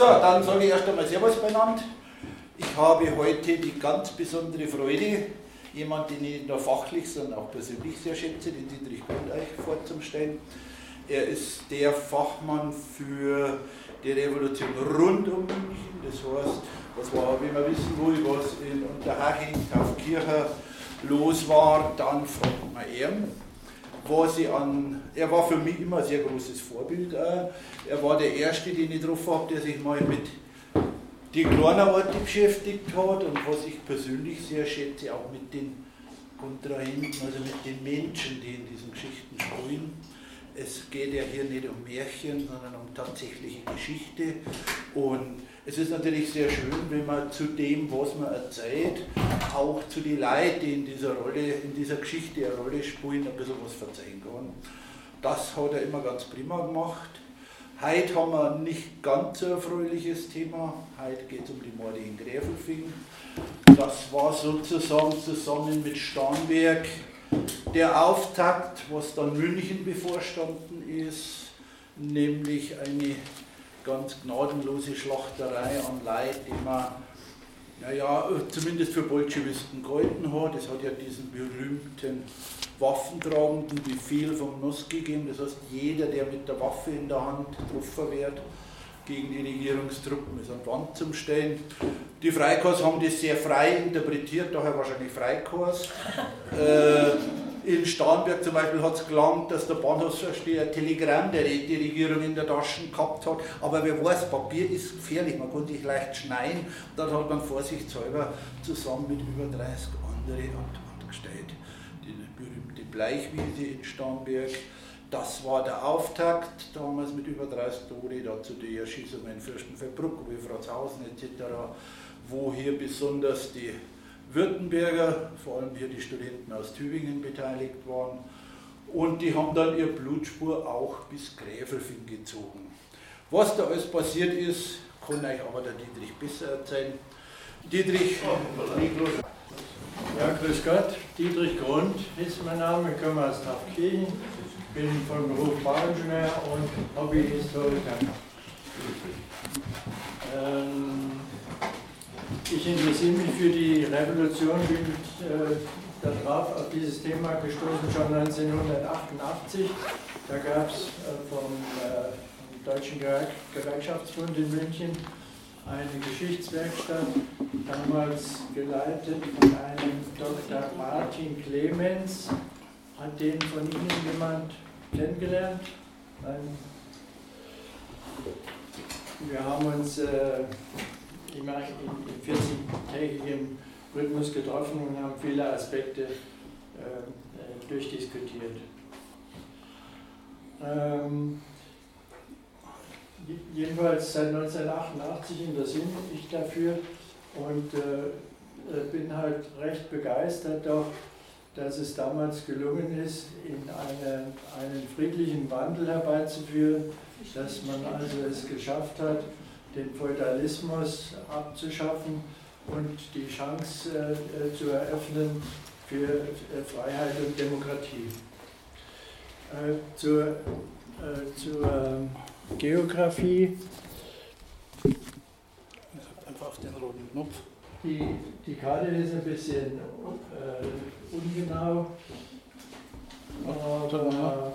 So, dann sage ich erst einmal Servus beieinander. Ich habe heute die ganz besondere Freude, jemanden, den ich nicht nur fachlich, sondern auch persönlich sehr schätze, den Dietrich Grundeich vorzustellen. Er ist der Fachmann für die Revolution rund um München. Das heißt, was war, wie wir wissen will, was in Unterhaching, Taufkirche los war, dann fragt man ihn. Was ich an, er war für mich immer ein sehr großes Vorbild. Er war der Erste, den ich getroffen habe, der sich mal mit die kleinen Orte beschäftigt hat und was ich persönlich sehr schätze, auch mit den Kontrahenten, also mit den Menschen, die in diesen Geschichten spielen es geht ja hier nicht um Märchen, sondern um tatsächliche Geschichte. Und es ist natürlich sehr schön, wenn man zu dem, was man erzählt, auch zu den Leuten, die in dieser Rolle, in dieser Geschichte eine Rolle spielen, ein bisschen was verzeihen kann. Das hat er immer ganz prima gemacht. Heute haben wir nicht ganz so ein Thema. Heute geht es um die Morde in Gräfelfing. Das war sozusagen zusammen mit Starnberg der Auftakt, was dann München bevorstanden ist, nämlich eine ganz gnadenlose Schlachterei an Leid, die man naja, zumindest für Bolschewisten gehalten hat. Es hat ja diesen berühmten waffentragenden Befehl vom Nuss gegeben. Das heißt, jeder, der mit der Waffe in der Hand getroffen wird, gegen die Regierungstruppen ist an Wand zum Stellen. Die Freikorps haben das sehr frei interpretiert, daher wahrscheinlich Freikorps. äh, in Starnberg zum Beispiel hat es gelangt, dass der Bahnhofsversteher ein Telegramm der die Regierung in der Tasche gehabt hat. Aber wer weiß, Papier ist gefährlich, man konnte sich leicht schneiden. Und dann hat man vorsichtshalber zusammen mit über 30 anderen angestellt. Die berühmte Bleichwiese in Starnberg. Das war der Auftakt damals mit über 30 Tode, dazu die Erschießungen in Fürstenfeldbruck, wie Franzhausen etc., wo hier besonders die Württemberger, vor allem hier die Studenten aus Tübingen beteiligt waren. Und die haben dann ihre Blutspur auch bis Gräfelfing gezogen. Was da alles passiert ist, kann euch aber der Dietrich besser erzählen. Dietrich, ja, grüß Gott, Dietrich Grund ist mein Name, ich komme aus Taufkirchen, bin von Beruf Bauingenieur und Hobbyhistoriker. Ähm, ich interessiere mich für die Revolution, bin äh, darauf auf dieses Thema gestoßen schon 1988. Da gab es äh, vom, äh, vom Deutschen Gewerkschaftsbund in München eine Geschichtswerkstatt, damals geleitet von einem Dr. Martin Clemens. Hat den von Ihnen jemand kennengelernt? Ein wir haben uns äh, immer in 14-tägigem Rhythmus getroffen und haben viele Aspekte äh, durchdiskutiert. Ähm, jedenfalls seit 1988 interessiere ich dafür und äh, äh, bin halt recht begeistert doch, dass es damals gelungen ist, in eine, einen friedlichen Wandel herbeizuführen, dass man also es geschafft hat, den Feudalismus abzuschaffen und die Chance äh, zu eröffnen für äh, Freiheit und Demokratie. Äh, zur, äh, zur ähm, Geografie. Einfach auf den roten Knopf. Die, die Karte ist ein bisschen äh, ungenau. Aber, Da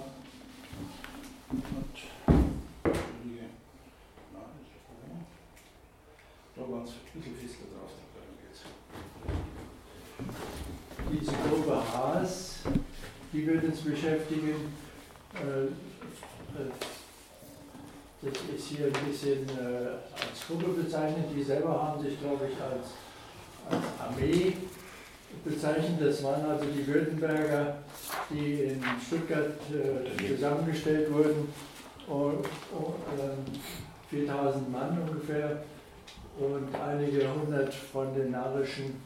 waren es ein bisschen Fistel drauf, Diese Gruppe Haas, die wird uns beschäftigen. Äh, äh, das ist hier ein bisschen äh, als Gruppe bezeichnet. Die selber haben sich, glaube ich, als, Armee bezeichnet. Das waren also die Württemberger, die in Stuttgart zusammengestellt wurden. Und, und, 4000 Mann ungefähr und einige hundert von den narischen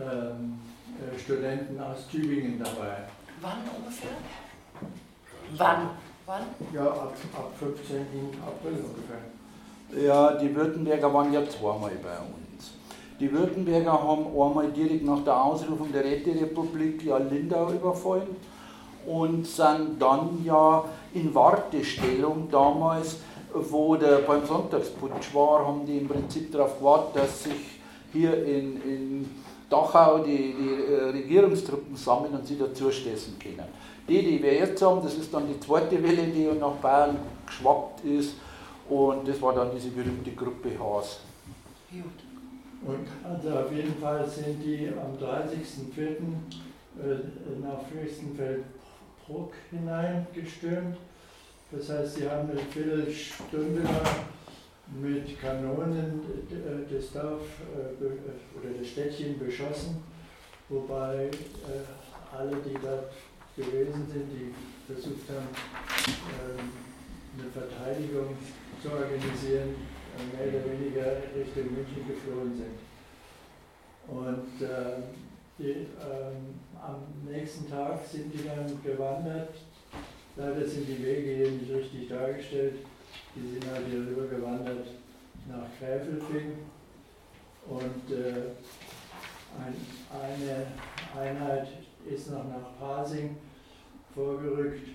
ähm, äh, Studenten aus Tübingen dabei. Wann ungefähr? Wann? Wann? Ja, ab, ab 15. April ungefähr. Ja, die Württemberger waren ja zweimal bei uns. Die Württemberger haben einmal direkt nach der Ausrufung der Räterepublik ja Lindau überfallen und sind dann ja in Wartestellung damals wo der beim Sonntagsputsch war, haben die im Prinzip darauf gewartet, dass sich hier in, in Dachau die, die äh, Regierungstruppen sammeln und sie dazu stessen können. Die, die wir jetzt haben, das ist dann die zweite Welle, die nach Bayern geschwappt ist. Und das war dann diese berühmte Gruppe Haas. Und also auf jeden Fall sind die am 30.04. Äh, nach Fürstenfeldbruck hineingestürmt. Das heißt, sie haben eine Viertelstunde lang mit Kanonen äh, das Dorf äh, oder das Städtchen beschossen, wobei alle, die dort gewesen sind, die versucht haben, ähm, eine Verteidigung zu organisieren, mehr oder weniger Richtung München geflohen sind. Und äh, die, ähm, am nächsten Tag sind die dann gewandert. Leider sind die Wege hier nicht richtig dargestellt. Die sind halt hier rüber gewandert nach Gräfelfing. Und äh, ein, eine Einheit ist noch nach Pasing vorgerückt.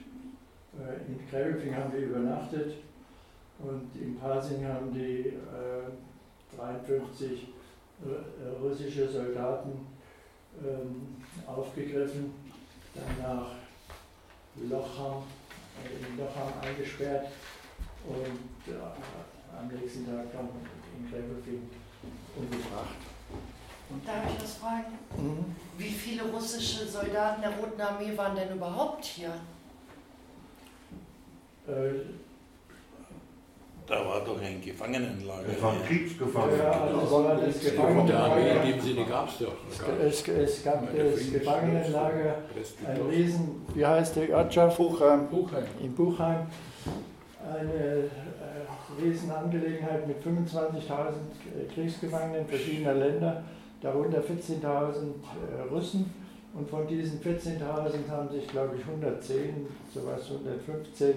Äh, in Gräfelfing haben wir übernachtet und in Pasing haben die äh, 53 äh, russische Soldaten ähm, aufgegriffen, dann nach Lochham, äh, in Lochham eingesperrt und äh, am nächsten Tag dann in Gräfelfing umgebracht. Darf ich das fragen? Mhm. Wie viele russische Soldaten der Roten Armee waren denn überhaupt hier? Äh, da war doch ein Gefangenenlager. Das war Kriegsgefangene. Ja, also das war das Gefangenenlager. In dem Sinne gab es doch. Es, es gab das Gefangenenlager, ein Riesen, wie heißt der Ortschaft? Buchheim. Buchheim. In Buchheim. Eine äh, Riesenangelegenheit mit 25.000 Kriegsgefangenen verschiedener Länder, darunter 14.000 äh, Russen. Und von diesen 14.000 haben sich, glaube ich, 110, sowas 115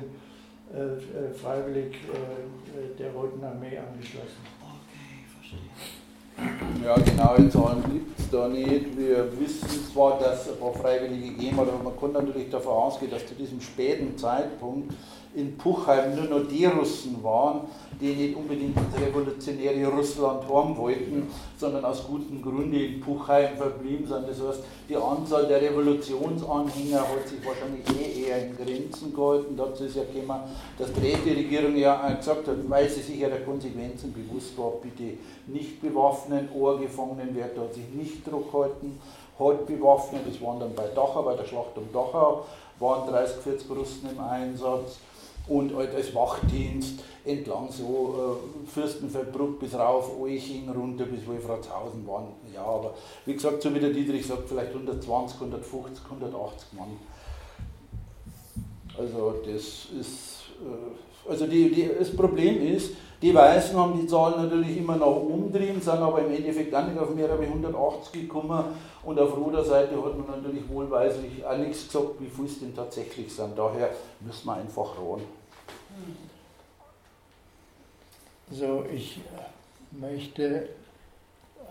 äh, äh, freiwillig äh, der Roten Armee angeschlossen. Okay, verstehe. Ja, genaue Zahlen gibt es da nicht. Wir wissen zwar, dass ein paar Freiwillige gehen, aber man kann natürlich davon ausgehen, dass zu diesem späten Zeitpunkt in Puchheim nur noch die Russen waren, die nicht unbedingt das revolutionäre Russland haben wollten, sondern aus gutem Grunde in Puchheim verblieben sind. Das heißt, die Anzahl der Revolutionsanhänger hat sich wahrscheinlich eh eher in Grenzen gehalten. Dazu ist ja gekommen, dass die Räteregierung ja gesagt hat, weil sie sich ja der Konsequenzen bewusst war, bitte nicht bewaffnen, Ohrgefangenen wird dort sich nicht Druck halten, halt bewaffnet. Das waren dann bei Dachau, bei der Schlacht um Dachau, waren 30, 40 Russen im Einsatz und halt als Wachdienst entlang so äh, Fürstenfeldbruck bis rauf, Euching runter bis Wolfratshausen waren. Ja, aber wie gesagt, so wie der Dietrich sagt, vielleicht 120, 150, 180 Mann. Also das ist, äh, also die, die, das Problem ist, die Weißen haben die Zahlen natürlich immer oben drin, sind aber im Endeffekt gar nicht auf mehr als 180 gekommen und auf roter Seite hat man natürlich wohlweislich auch nichts gesagt, wie viel es denn tatsächlich sind. Daher müssen wir einfach ran. So, ich möchte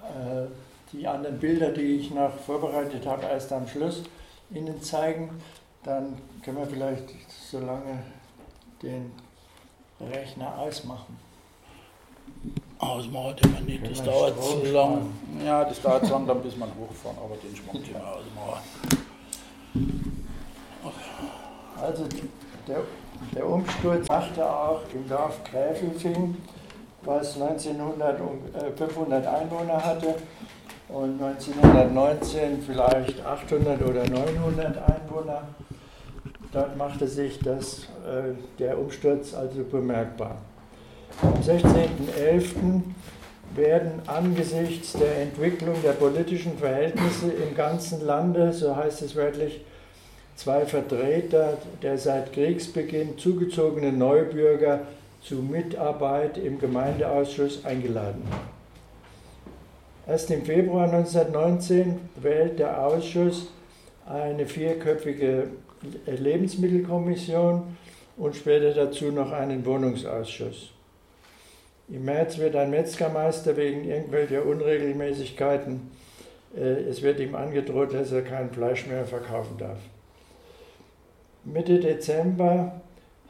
äh, die anderen Bilder, die ich noch vorbereitet habe, erst am Schluss Ihnen zeigen. Dann können wir vielleicht so lange den Rechner ausmachen. Ausmachen wir nicht, das dauert zu lang. Ja, das dauert zu lang, dann bis man hochfahren, aber den Schmuck können wir ausmachen. Also der, der Umsturz machte auch im Dorf Gräfelfing, was 1900 500 Einwohner hatte und 1919 vielleicht 800 oder 900 Einwohner. Dort machte sich das, äh, der Umsturz also bemerkbar. Am 16.11. werden angesichts der Entwicklung der politischen Verhältnisse im ganzen Lande, so heißt es wörtlich, zwei Vertreter der seit Kriegsbeginn zugezogenen Neubürger zu Mitarbeit im Gemeindeausschuss eingeladen. Erst im Februar 1919 wählt der Ausschuss eine vierköpfige Lebensmittelkommission und später dazu noch einen Wohnungsausschuss. Im März wird ein Metzgermeister wegen irgendwelcher Unregelmäßigkeiten, äh, es wird ihm angedroht, dass er kein Fleisch mehr verkaufen darf. Mitte Dezember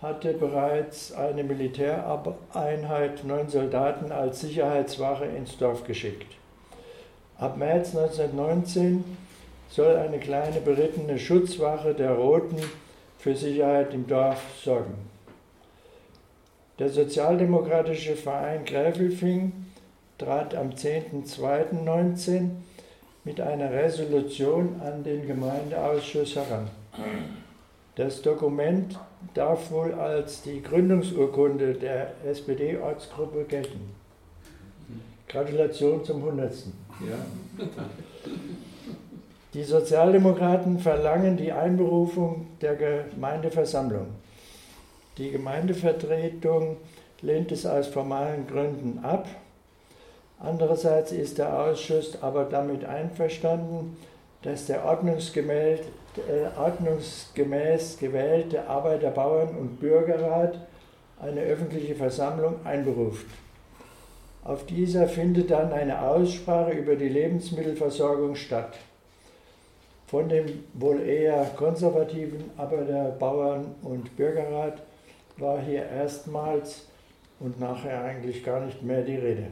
hatte bereits eine Militäreinheit neun Soldaten als Sicherheitswache ins Dorf geschickt. Ab März 1919 soll eine kleine berittene Schutzwache der Roten für Sicherheit im Dorf sorgen. Der sozialdemokratische Verein Gräfelfing trat am 10.02.19 mit einer Resolution an den Gemeindeausschuss heran. Das Dokument darf wohl als die Gründungsurkunde der SPD-Ortsgruppe gelten. Gratulation zum 100. Ja. Die Sozialdemokraten verlangen die Einberufung der Gemeindeversammlung. Die Gemeindevertretung lehnt es aus formalen Gründen ab. Andererseits ist der Ausschuss aber damit einverstanden, dass der ordnungsgemäß, äh, ordnungsgemäß gewählte Arbeiter-, Bauern- und Bürgerrat eine öffentliche Versammlung einberuft. Auf dieser findet dann eine Aussprache über die Lebensmittelversorgung statt. Von dem wohl eher konservativen Arbeiter-, Bauern- und Bürgerrat war hier erstmals und nachher eigentlich gar nicht mehr die Rede.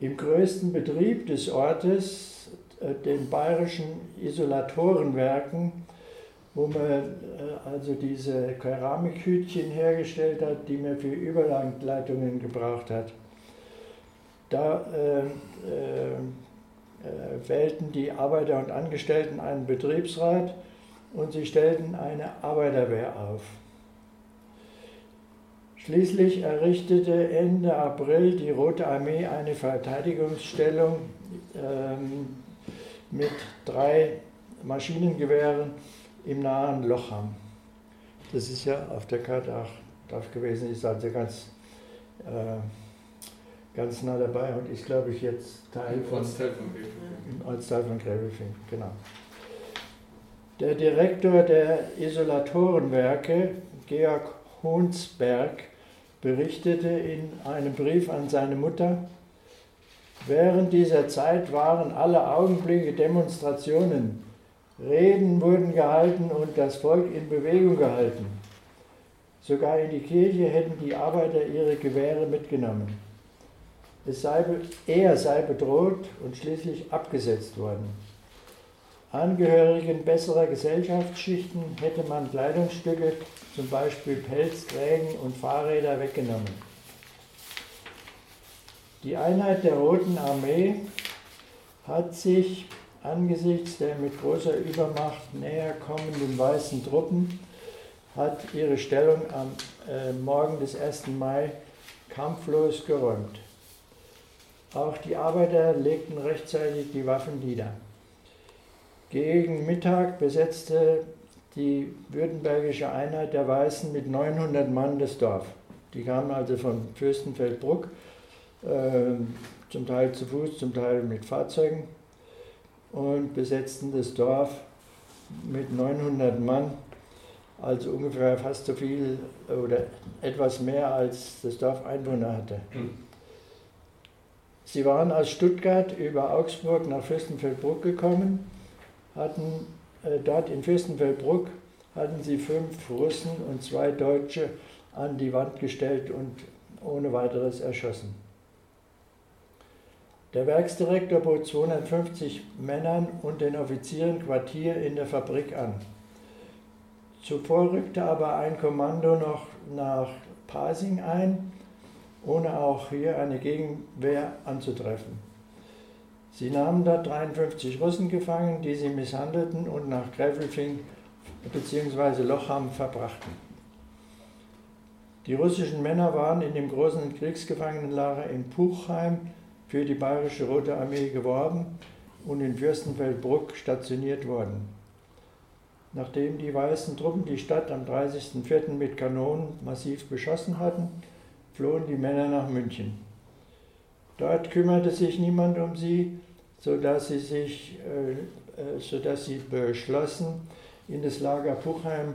Im größten Betrieb des Ortes, den bayerischen Isolatorenwerken, wo man äh, also diese Keramikhütchen hergestellt hat, die man für Überleitungen gebraucht hat. Da äh, äh, äh, wählten die Arbeiter und Angestellten einen Betriebsrat und sie stellten eine Arbeiterwehr auf. Schließlich errichtete Ende April die Rote Armee eine Verteidigungsstellung ähm, mit drei Maschinengewehren im nahen Lochham. Das ist ja auf der Karte auch drauf gewesen, ist also ganz, äh, ganz nah dabei und ist, glaube ich, jetzt Teil von, im Ortsteil von Gräbelfing. Genau. Der Direktor der Isolatorenwerke, Georg Honsberg, berichtete in einem Brief an seine Mutter, während dieser Zeit waren alle Augenblicke Demonstrationen, Reden wurden gehalten und das Volk in Bewegung gehalten. Sogar in die Kirche hätten die Arbeiter ihre Gewehre mitgenommen. Es sei, er sei bedroht und schließlich abgesetzt worden. Angehörigen besserer Gesellschaftsschichten hätte man Kleidungsstücke zum Beispiel Pelzträgen und Fahrräder weggenommen. Die Einheit der Roten Armee hat sich angesichts der mit großer Übermacht näher kommenden weißen Truppen hat ihre Stellung am äh, Morgen des 1. Mai kampflos geräumt. Auch die Arbeiter legten rechtzeitig die Waffen nieder. Gegen Mittag besetzte die württembergische Einheit der Weißen mit 900 Mann das Dorf. Die kamen also von Fürstenfeldbruck, zum Teil zu Fuß, zum Teil mit Fahrzeugen und besetzten das Dorf mit 900 Mann, also ungefähr fast so viel oder etwas mehr als das Dorf Einwohner hatte. Hm. Sie waren aus Stuttgart über Augsburg nach Fürstenfeldbruck gekommen, hatten äh, dort in Fürstenfeldbruck hatten sie fünf Russen und zwei Deutsche an die Wand gestellt und ohne weiteres erschossen. Der Werksdirektor bot 250 Männern und den Offizieren Quartier in der Fabrik an. Zuvor rückte aber ein Kommando noch nach Pasing ein, ohne auch hier eine Gegenwehr anzutreffen. Sie nahmen dort 53 Russen gefangen, die sie misshandelten und nach Gräfelfing bzw. Lochham verbrachten. Die russischen Männer waren in dem großen Kriegsgefangenenlager in Puchheim für die Bayerische Rote Armee geworben und in Fürstenfeldbruck stationiert worden. Nachdem die weißen Truppen die Stadt am 30.04. mit Kanonen massiv beschossen hatten, flohen die Männer nach München. Dort kümmerte sich niemand um sie, sodass sie, sich, äh, äh, sodass sie beschlossen, in das Lager Puchheim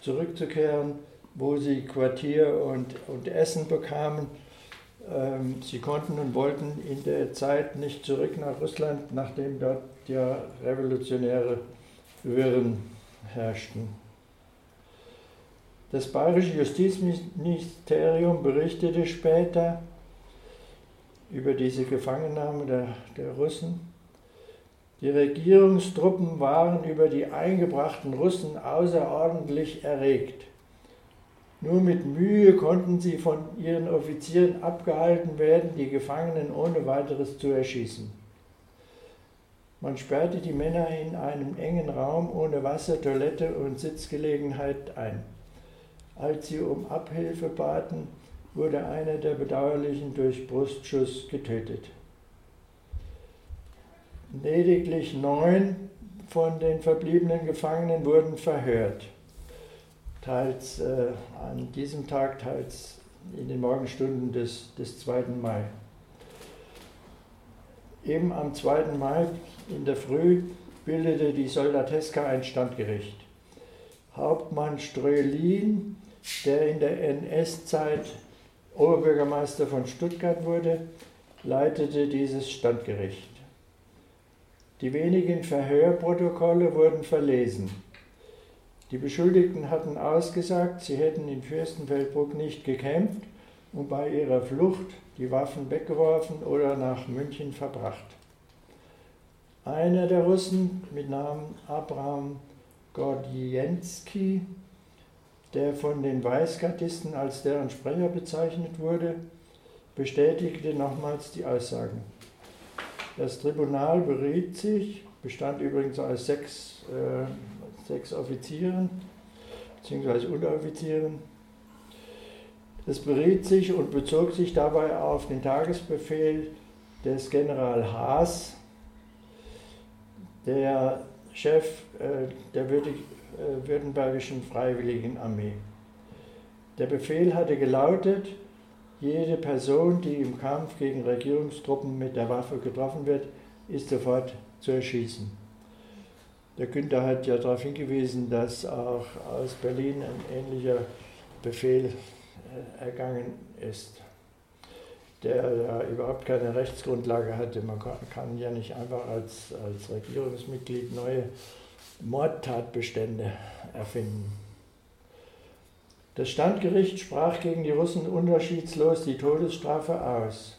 zurückzukehren, wo sie Quartier und, und Essen bekamen. Ähm, sie konnten und wollten in der Zeit nicht zurück nach Russland, nachdem dort ja revolutionäre Wirren herrschten. Das bayerische Justizministerium berichtete später über diese Gefangennahme der, der Russen. Die Regierungstruppen waren über die eingebrachten Russen außerordentlich erregt. Nur mit Mühe konnten sie von ihren Offizieren abgehalten werden, die Gefangenen ohne weiteres zu erschießen. Man sperrte die Männer in einem engen Raum ohne Wasser, Toilette und Sitzgelegenheit ein. Als sie um Abhilfe baten, wurde einer der Bedauerlichen durch Brustschuss getötet. Lediglich neun von den verbliebenen Gefangenen wurden verhört, teils äh, an diesem Tag, teils in den Morgenstunden des, des 2. Mai. Eben am 2. Mai in der Früh bildete die Soldateska ein Standgericht. Hauptmann Strölin, der in der NS-Zeit Oberbürgermeister von Stuttgart wurde, leitete dieses Standgericht. Die wenigen Verhörprotokolle wurden verlesen. Die Beschuldigten hatten ausgesagt, sie hätten in Fürstenfeldbruck nicht gekämpft und bei ihrer Flucht die Waffen weggeworfen oder nach München verbracht. Einer der Russen mit Namen Abraham Gordienski, der von den Weißgardisten als deren Sprecher bezeichnet wurde, bestätigte nochmals die Aussagen. Das Tribunal beriet sich, bestand übrigens aus sechs, äh, sechs Offizieren bzw. Unteroffizieren. Es beriet sich und bezog sich dabei auf den Tagesbefehl des General Haas, der Chef äh, der äh, Württembergischen Freiwilligen Armee. Der Befehl hatte gelautet, jede Person, die im Kampf gegen Regierungstruppen mit der Waffe getroffen wird, ist sofort zu erschießen. Der Günther hat ja darauf hingewiesen, dass auch aus Berlin ein ähnlicher Befehl äh, ergangen ist, der ja überhaupt keine Rechtsgrundlage hatte. Man kann ja nicht einfach als, als Regierungsmitglied neue Mordtatbestände erfinden. Das Standgericht sprach gegen die Russen unterschiedslos die Todesstrafe aus.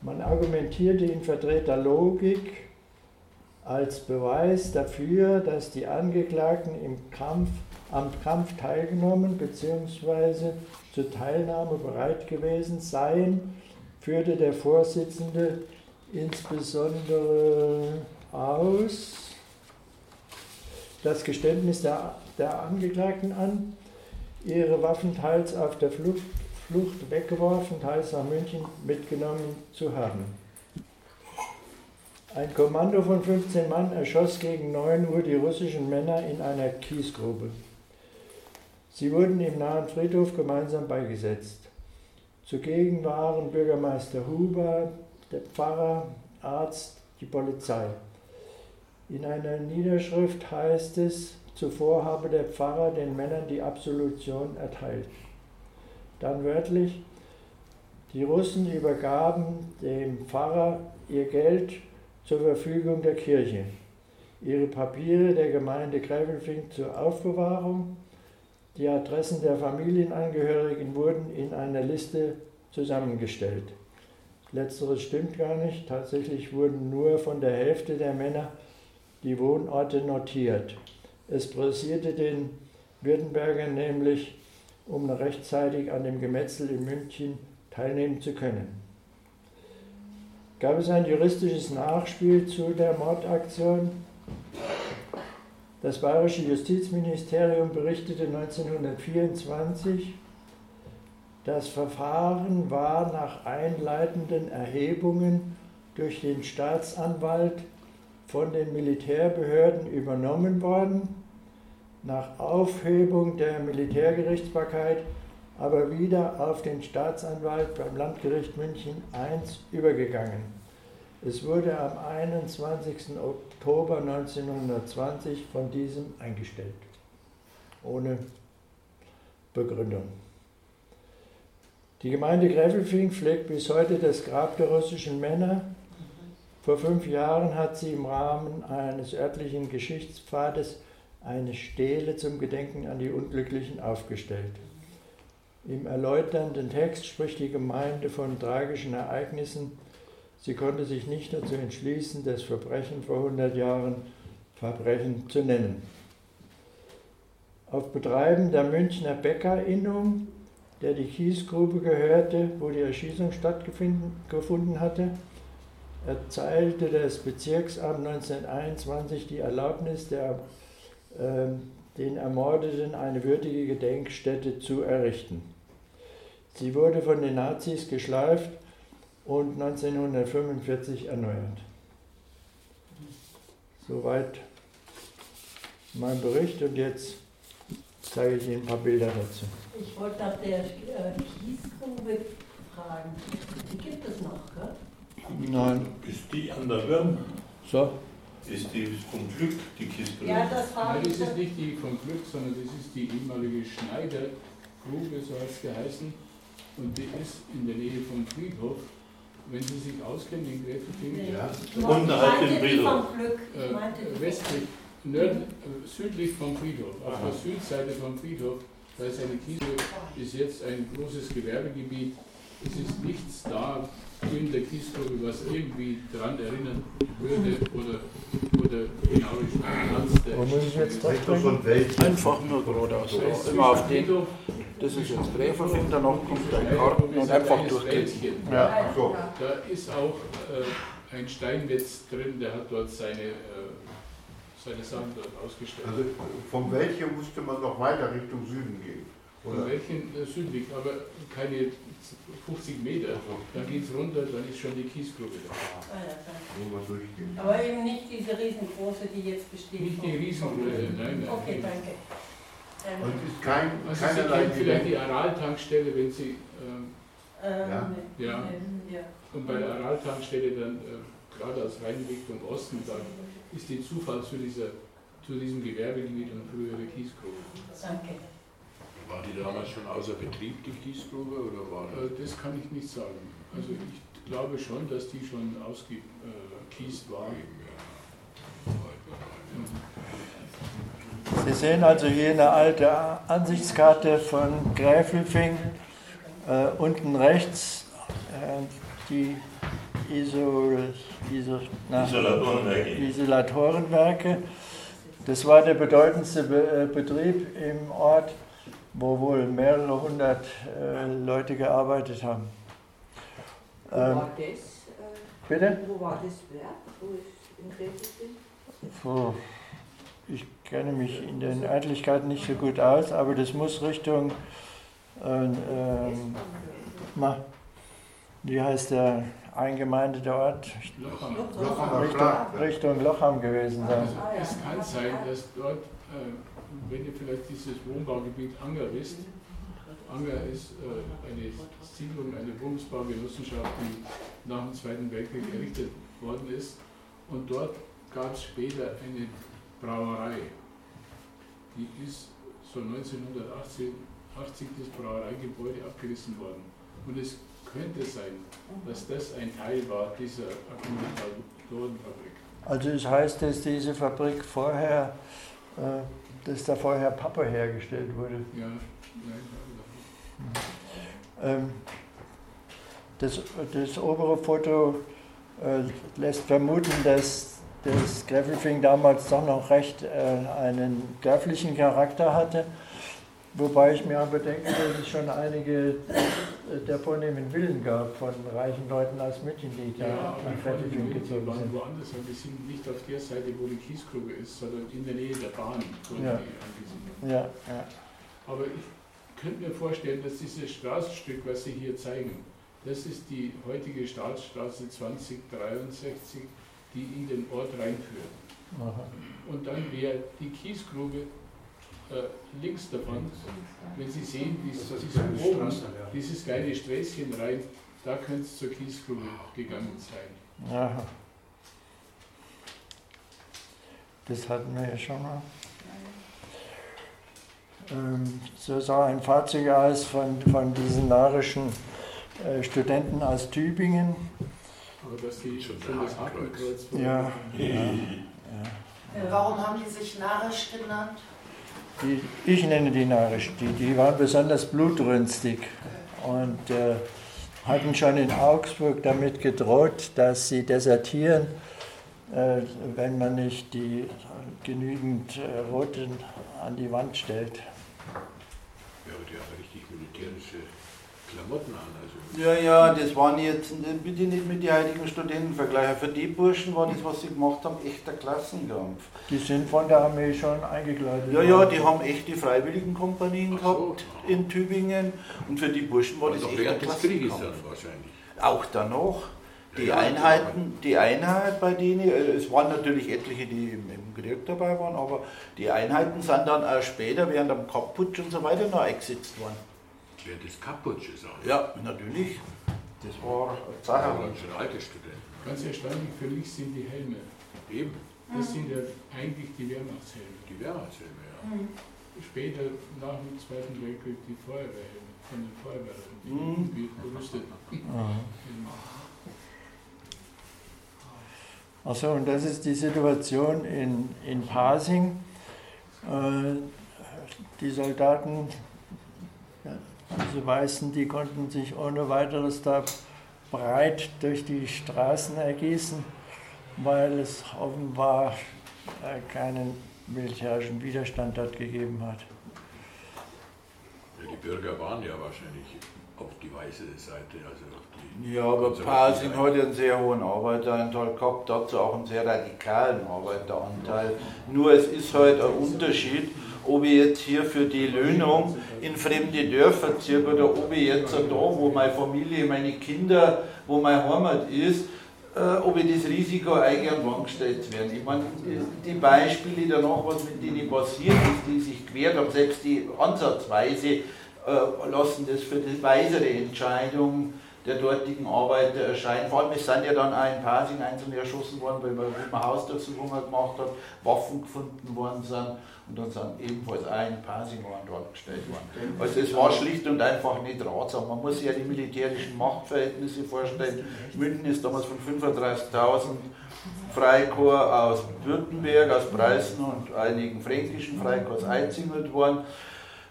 Man argumentierte in vertreter Logik als Beweis dafür, dass die Angeklagten im Kampf, am Kampf teilgenommen bzw. zur Teilnahme bereit gewesen seien, führte der Vorsitzende insbesondere aus das Geständnis der, der Angeklagten an, ihre Waffen teils auf der Flucht, Flucht weggeworfen, teils nach München mitgenommen zu haben. Ein Kommando von 15 Mann erschoss gegen 9 Uhr die russischen Männer in einer Kiesgrube. Sie wurden im nahen Friedhof gemeinsam beigesetzt. Zugegen waren Bürgermeister Huber, der Pfarrer, Arzt, die Polizei. In einer Niederschrift heißt es, Zuvor habe der Pfarrer den Männern die Absolution erteilt. Dann wörtlich, die Russen übergaben dem Pfarrer ihr Geld zur Verfügung der Kirche, ihre Papiere der Gemeinde Gräfelfing zur Aufbewahrung, die Adressen der Familienangehörigen wurden in einer Liste zusammengestellt. Letzteres stimmt gar nicht. Tatsächlich wurden nur von der Hälfte der Männer die Wohnorte notiert. Es pressierte den Württembergern nämlich, um rechtzeitig an dem Gemetzel in München teilnehmen zu können. Gab es ein juristisches Nachspiel zu der Mordaktion? Das bayerische Justizministerium berichtete 1924, das Verfahren war nach einleitenden Erhebungen durch den Staatsanwalt von den Militärbehörden übernommen worden nach Aufhebung der Militärgerichtsbarkeit aber wieder auf den Staatsanwalt beim Landgericht München I übergegangen. Es wurde am 21. Oktober 1920 von diesem eingestellt, ohne Begründung. Die Gemeinde Gräfelfing pflegt bis heute das Grab der russischen Männer. Vor fünf Jahren hat sie im Rahmen eines örtlichen Geschichtspfades eine Stele zum Gedenken an die Unglücklichen aufgestellt. Im erläuternden Text spricht die Gemeinde von tragischen Ereignissen. Sie konnte sich nicht dazu entschließen, das Verbrechen vor 100 Jahren Verbrechen zu nennen. Auf Betreiben der Münchner Bäckerinnung, der die Kiesgrube gehörte, wo die Erschießung stattgefunden hatte, erteilte das Bezirksamt 1921 die Erlaubnis, der, äh, den Ermordeten eine würdige Gedenkstätte zu errichten. Sie wurde von den Nazis geschleift und 1945 erneuert. Soweit mein Bericht und jetzt zeige ich Ihnen ein paar Bilder dazu. Ich wollte nach der äh, Kiesgrube fragen. Die gibt es noch, gell? Nein. Ist die an der Würm? So. Ist die vom Glück, die Kiste? Ja, das frage Nein, das ist nicht die vom Glück, sondern das ist die ehemalige Schneidergrube, so hat es geheißen. Und die ist in der Nähe vom Friedhof. Wenn Sie sich auskennen, in Gräfelfing, Nee. Ja. Unterhalb dem Friedhof. äh, westlich, nörd, äh, südlich vom Friedhof, auf Aha. der Südseite vom Friedhof, da ist eine Kiese, ist jetzt ein großes Gewerbegebiet. Es ist nichts da in der Kiesgrube, was irgendwie daran erinnern würde oder, oder genau die Platz der Wo muss ich jetzt. Einfach nur geradeaus. Immer auf den. Friedhof, Das ist jetzt Gräferfing, danach kommt ein ist und ein einfach. Wäldchen. Ja. So. Da ist auch äh, ein Steinmetz drin, der hat dort seine, äh, seine Sachen dort ausgestellt. Also vom welche musste man noch weiter Richtung Süden gehen? Von Oder? welchen äh, südlich, aber keine 50 Meter. Also, Dann geht es runter, dann ist schon die Kiesgrube da. Ah, ja, danke. wo man durchgehen. Aber eben nicht diese riesengroße, die jetzt besteht. Nicht die Riesengrube, nein, nein. Okay, danke. Ähm, Und ist kein, Also Sie keinerlei kennen vielleicht die Aral-Tankstelle, wenn Sie, ähm, ähm, Ja. Ja. ja. und bei der Aral-Tankstelle dann äh, gerade aus Rhein Richtung Osten, da ist die Zufall zu, dieser, zu diesem Gewerbegebiet und frühere Kiesgrube. Danke. War die damals schon außer Betrieb, die Kiesgrube, oder war das? Äh, das kann ich nicht sagen. Also ich glaube schon, dass die schon ausgekiest war. Sie sehen also hier eine alte Ansichtskarte von Gräfelfing. Äh, unten rechts äh, die Isol, Isol, na, Isolatorenwerke. Isolatorenwerke. Das war der bedeutendste Be äh, Betrieb im Ort, wo wohl mehrere hundert äh, Leute gearbeitet haben. Wo Ähm, war das? Äh, bitte? wo war das Werk? Wo ist in Gräfelfing? So, ich kenne mich in den Örtlichkeiten nicht so gut aus, aber das muss Richtung, äh, ähm, na, wie heißt der eingemeindete Ort? Lochham. Lochhammer Richtung. Richtung Lochham gewesen sein. Also es kann sein, dass dort, äh, wenn ihr vielleicht dieses Wohnbaugebiet Anger wisst, Anger ist äh, eine Siedlung, eine Wohnungsbaugenossenschaft, die nach dem Zweiten Weltkrieg errichtet worden ist. Und dort gab es später eine Brauerei. Die ist so 1980 80 das Brauereigebäude abgerissen worden. Und es könnte sein, dass das ein Teil war dieser Akkumulatorenfabrik. Also es heißt, dass diese Fabrik vorher, äh, dass da vorher Pappe hergestellt wurde. Ja, nein, Ähm, das, das obere Foto äh, lässt vermuten, dass das Gräfelfing damals doch noch recht äh, einen dörflichen Charakter hatte. Wobei ich mir aber denke, dass es schon einige äh, der vornehmen Villen gab von reichen Leuten aus München, die da Ja, nach die gezogen waren sind. woanders, die sind nicht auf der Seite, wo die Kiesgrube ist, sondern in der Nähe der Bahn Ja. Ja, ja. Aber ich könnte mir vorstellen, dass dieses Straßenstück, was Sie hier zeigen, das ist die heutige Staatsstraße 2063, die in den Ort reinführt. Aha. Und dann wäre die Kiesgrube äh, links davon, wenn Sie sehen, dies, dieses, oben, dieses kleine Sträßchen rein, da könnte es zur Kiesgrube gegangen sein. Aha. Das hatten wir ja schon mal. Ähm, so sah ein Fahrzeug aus von, von diesen narischen äh, Studenten aus Tübingen. Aber dass die Schon schon das Hakenkreuz. Ja. Ja, ja. Warum haben die sich Narisch genannt? Die, ich nenne die Narisch. Die, die waren besonders blutrünstig und äh, hatten schon in Augsburg damit gedroht, dass sie desertieren, äh, wenn man nicht die genügend äh, Roten an die Wand stellt. Ja, aber die haben richtig militärische Klamotten an. Also Ja, ja, das waren jetzt, bitte nicht mit den heutigen Studenten vergleichen. Für die Burschen war das, was sie gemacht haben, echter Klassenkampf. Die sind von der Armee schon eingekleidet. Ja, ja, die haben echte Freiwilligenkompanien Ach so. gehabt in Tübingen und für die Burschen war das doch echter während des Krieges Klassenkampf. dann wahrscheinlich. Auch danach. Die Einheiten, die Einheit bei denen, äh, es waren natürlich etliche, die im, im Krieg dabei waren, aber die Einheiten sind dann auch später während dem Kapputsch und so weiter noch eingesetzt worden. Während des Kaputsches auch. Ja, natürlich. Das war eine Das Sache. waren schon alte Studenten. Ganz erstaunlich für mich sind die Helme. Eben, Das sind ja eigentlich die Wehrmachtshelme. die Wehrmachtshelme, ja. Später, nach dem Zweiten Weltkrieg, die Feuerwehrhelme von den Feuerwehrern, die Mhm. Aha. Helme. Achso, und das ist die Situation in, in Pasing. Äh, die Soldaten, diese Weißen, die konnten sich ohne weiteres da breit durch die Straßen ergießen, weil es offenbar äh, keinen militärischen Widerstand dort gegeben hat. Ja, die Bürger waren ja wahrscheinlich auf die weiße Seite, also auf die Ja, aber Pasing Seite. hat ja einen sehr hohen Arbeiteranteil gehabt, dazu auch einen sehr radikalen Arbeiteranteil. Nur es ist halt ein Unterschied, ob ich jetzt hier für die Löhnung in fremde Dörfer ziehe oder ob ich jetzt da, wo meine Familie, meine Kinder, wo meine Heimat ist, äh, ob ich das Risiko eigentlich an Wand gestellt werden. Ich meine, die Beispiele danach, was mit denen passiert ist, die sich quert haben, selbst die ansatzweise äh, lassen das für die weisere Entscheidung der dortigen Arbeiter erscheinen. Vor allem, es sind ja dann auch in Pasing einzelne erschossen worden, weil man, weil man Hausdurchsuchungen gemacht hat, Waffen gefunden worden sind und dann sind ebenfalls auch in Pasing an dort gestellt worden. Also es war schlicht und einfach nicht ratsam. Man muss sich ja die militärischen Machtverhältnisse vorstellen. München ist damals von 35.000 Freikorps aus Württemberg, aus Preußen und einigen fränkischen Freikorps einzingelt worden.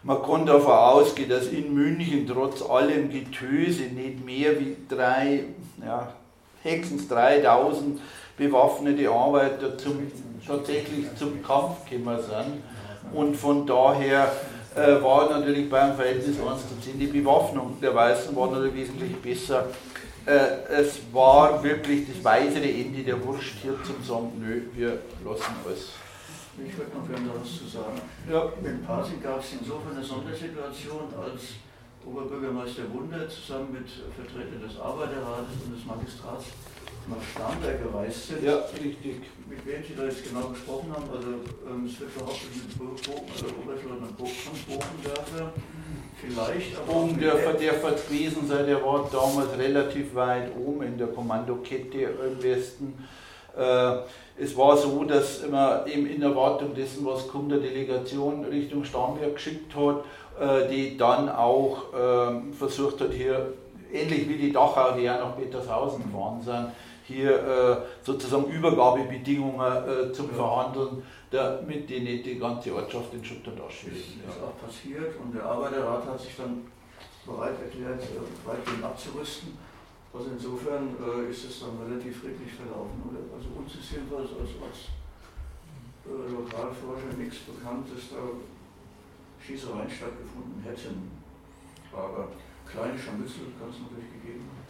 Man kann davon ausgehen, dass in München trotz allem Getöse nicht mehr wie drei, ja, höchstens 3000 bewaffnete Arbeiter zum, tatsächlich zum Kampf gekommen sind. Und von daher äh, war natürlich beim Verhältnis 1 zu 10 die Bewaffnung der Weißen war natürlich wesentlich besser. Äh, es war wirklich das weisere Ende der Wurst hier zum sagen, nö, wir lassen alles. Ich würde noch gerne was zu sagen. Ja. In Pasing gab es insofern eine Sondersituation, als Oberbürgermeister Wunder zusammen mit Vertretern des Arbeiterrates und des Magistrats nach Starnberg gereist sind. Ja, richtig. Mit wem Sie da jetzt genau gesprochen haben, also ähm, es wird behauptet mit also Oberstleutnant Bo von Bochendörfer, vielleicht aber mit der, gewesen sein, der war damals relativ weit oben in der Kommandokette im Westen. Äh, es war so, dass man eben in Erwartung dessen, was kommt, der Delegation Richtung Starnberg geschickt hat, äh, die dann auch ähm, versucht hat, hier, ähnlich wie die Dachau, die ja nach Petershausen gefahren sind, hier äh, sozusagen Übergabebedingungen zum Verhandeln, damit die nicht die ganze Ortschaft in Schutt und Asche Das ist auch passiert und der Arbeiterrat hat sich dann bereit erklärt, weitgehend abzurüsten. Also insofern äh, ist es dann relativ friedlich verlaufen. Oder? Also uns ist jedenfalls als, als äh, Lokalforscher nichts bekannt, dass da Schießereien stattgefunden hätten. Aber kleine Scharmützel kann es natürlich gegeben haben.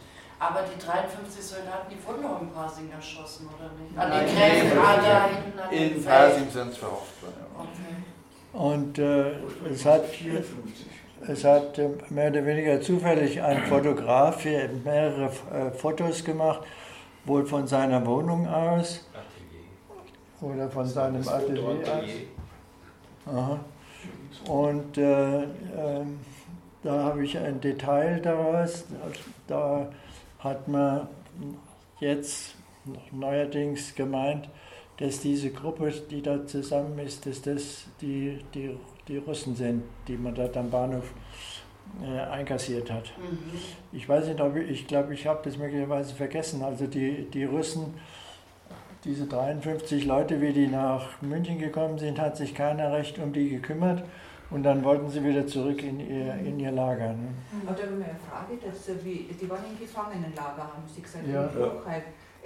Aber die 53 Soldaten, die wurden doch in Pasing erschossen, oder nicht? An Nein, den Gräben, ah, da hinten an In dem Pasing sind es verhaftet worden. Ja. Okay. Und äh, es hat 54. Es hat äh, mehr oder weniger zufällig ein Fotograf hier mehrere äh, Fotos gemacht, wohl von seiner Wohnung aus oder von seinem Atelier aus. Aha. Und äh, ähm, da habe ich ein Detail daraus. Da hat man jetzt neuerdings gemeint, dass diese Gruppe, die da zusammen ist, dass das die, die, die Russen sind, die man dort am Bahnhof äh, einkassiert hat. Mhm. Ich weiß nicht, ob ich, ich glaube, ich habe das möglicherweise vergessen. Also die, die Russen, diese 53 Leute, wie die nach München gekommen sind, hat sich keiner recht um die gekümmert. Und dann wollten sie wieder zurück in ihr, in ihr Lager. Ne? Aber da habe ich mal eine Frage, dass, wie, die waren im Gefangenenlager, haben Sie gesagt, Ja. in Bruchheim.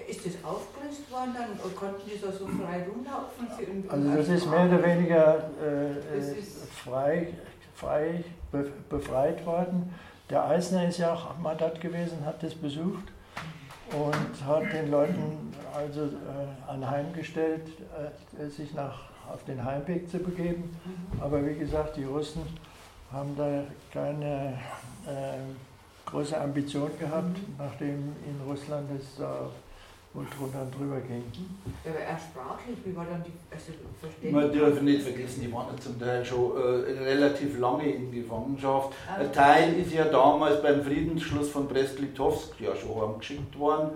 Ist das aufgelöst worden dann? Konnten die da so frei rumlaufen? Sie Also das ist mehr oder weniger äh, äh, frei, frei be, befreit worden. Der Eisner ist ja auch mal dort gewesen, hat das besucht und hat den Leuten also äh, anheimgestellt, äh, sich nach, auf den Heimweg zu begeben. Aber wie gesagt, die Russen haben da keine äh, große Ambition gehabt, nachdem in Russland es da wohl drunter und drüber ging. Aber erst sprachlich, wie war dann die, also verstehen? Man darf nicht vergessen, die waren ja zum Teil schon äh, relativ lange in Gefangenschaft. Ah. Ein Teil ist ja damals beim Friedensschluss von Brest-Litovsk ja schon heimgeschickt worden.